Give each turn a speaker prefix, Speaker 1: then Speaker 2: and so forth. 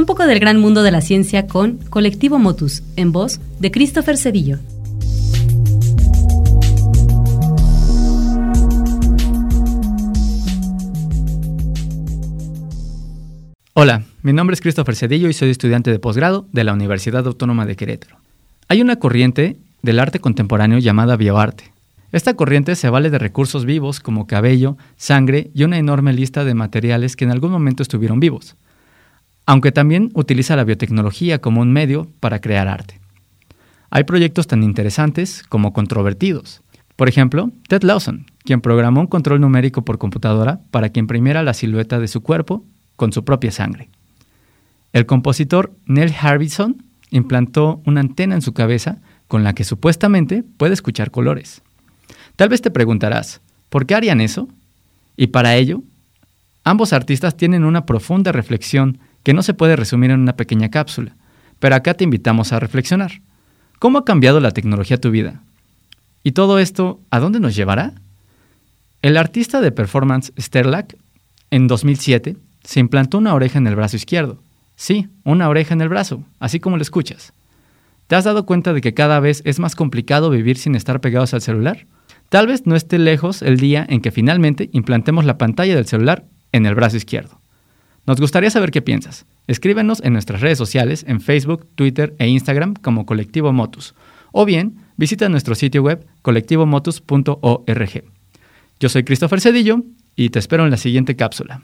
Speaker 1: Un poco del gran mundo de la ciencia con Colectivo Motus, en voz de Christopher Cedillo.
Speaker 2: Hola, mi nombre es Christopher Cedillo y soy estudiante de posgrado de la Universidad Autónoma de Querétaro. Hay una corriente del arte contemporáneo llamada bioarte. Esta corriente se vale de recursos vivos como cabello, sangre y una enorme lista de materiales que en algún momento estuvieron vivos aunque también utiliza la biotecnología como un medio para crear arte. Hay proyectos tan interesantes como controvertidos. Por ejemplo, Ted Lawson, quien programó un control numérico por computadora para que imprimiera la silueta de su cuerpo con su propia sangre. El compositor Neil Harbison implantó una antena en su cabeza con la que supuestamente puede escuchar colores. Tal vez te preguntarás, ¿por qué harían eso? Y para ello, ambos artistas tienen una profunda reflexión que no se puede resumir en una pequeña cápsula, pero acá te invitamos a reflexionar. ¿Cómo ha cambiado la tecnología tu vida? ¿Y todo esto a dónde nos llevará? El artista de performance Sterlack, en 2007, se implantó una oreja en el brazo izquierdo. Sí, una oreja en el brazo, así como lo escuchas. ¿Te has dado cuenta de que cada vez es más complicado vivir sin estar pegados al celular? Tal vez no esté lejos el día en que finalmente implantemos la pantalla del celular en el brazo izquierdo. Nos gustaría saber qué piensas. Escríbenos en nuestras redes sociales, en Facebook, Twitter e Instagram como Colectivo Motus. O bien, visita nuestro sitio web colectivomotus.org. Yo soy Christopher Cedillo y te espero en la siguiente cápsula.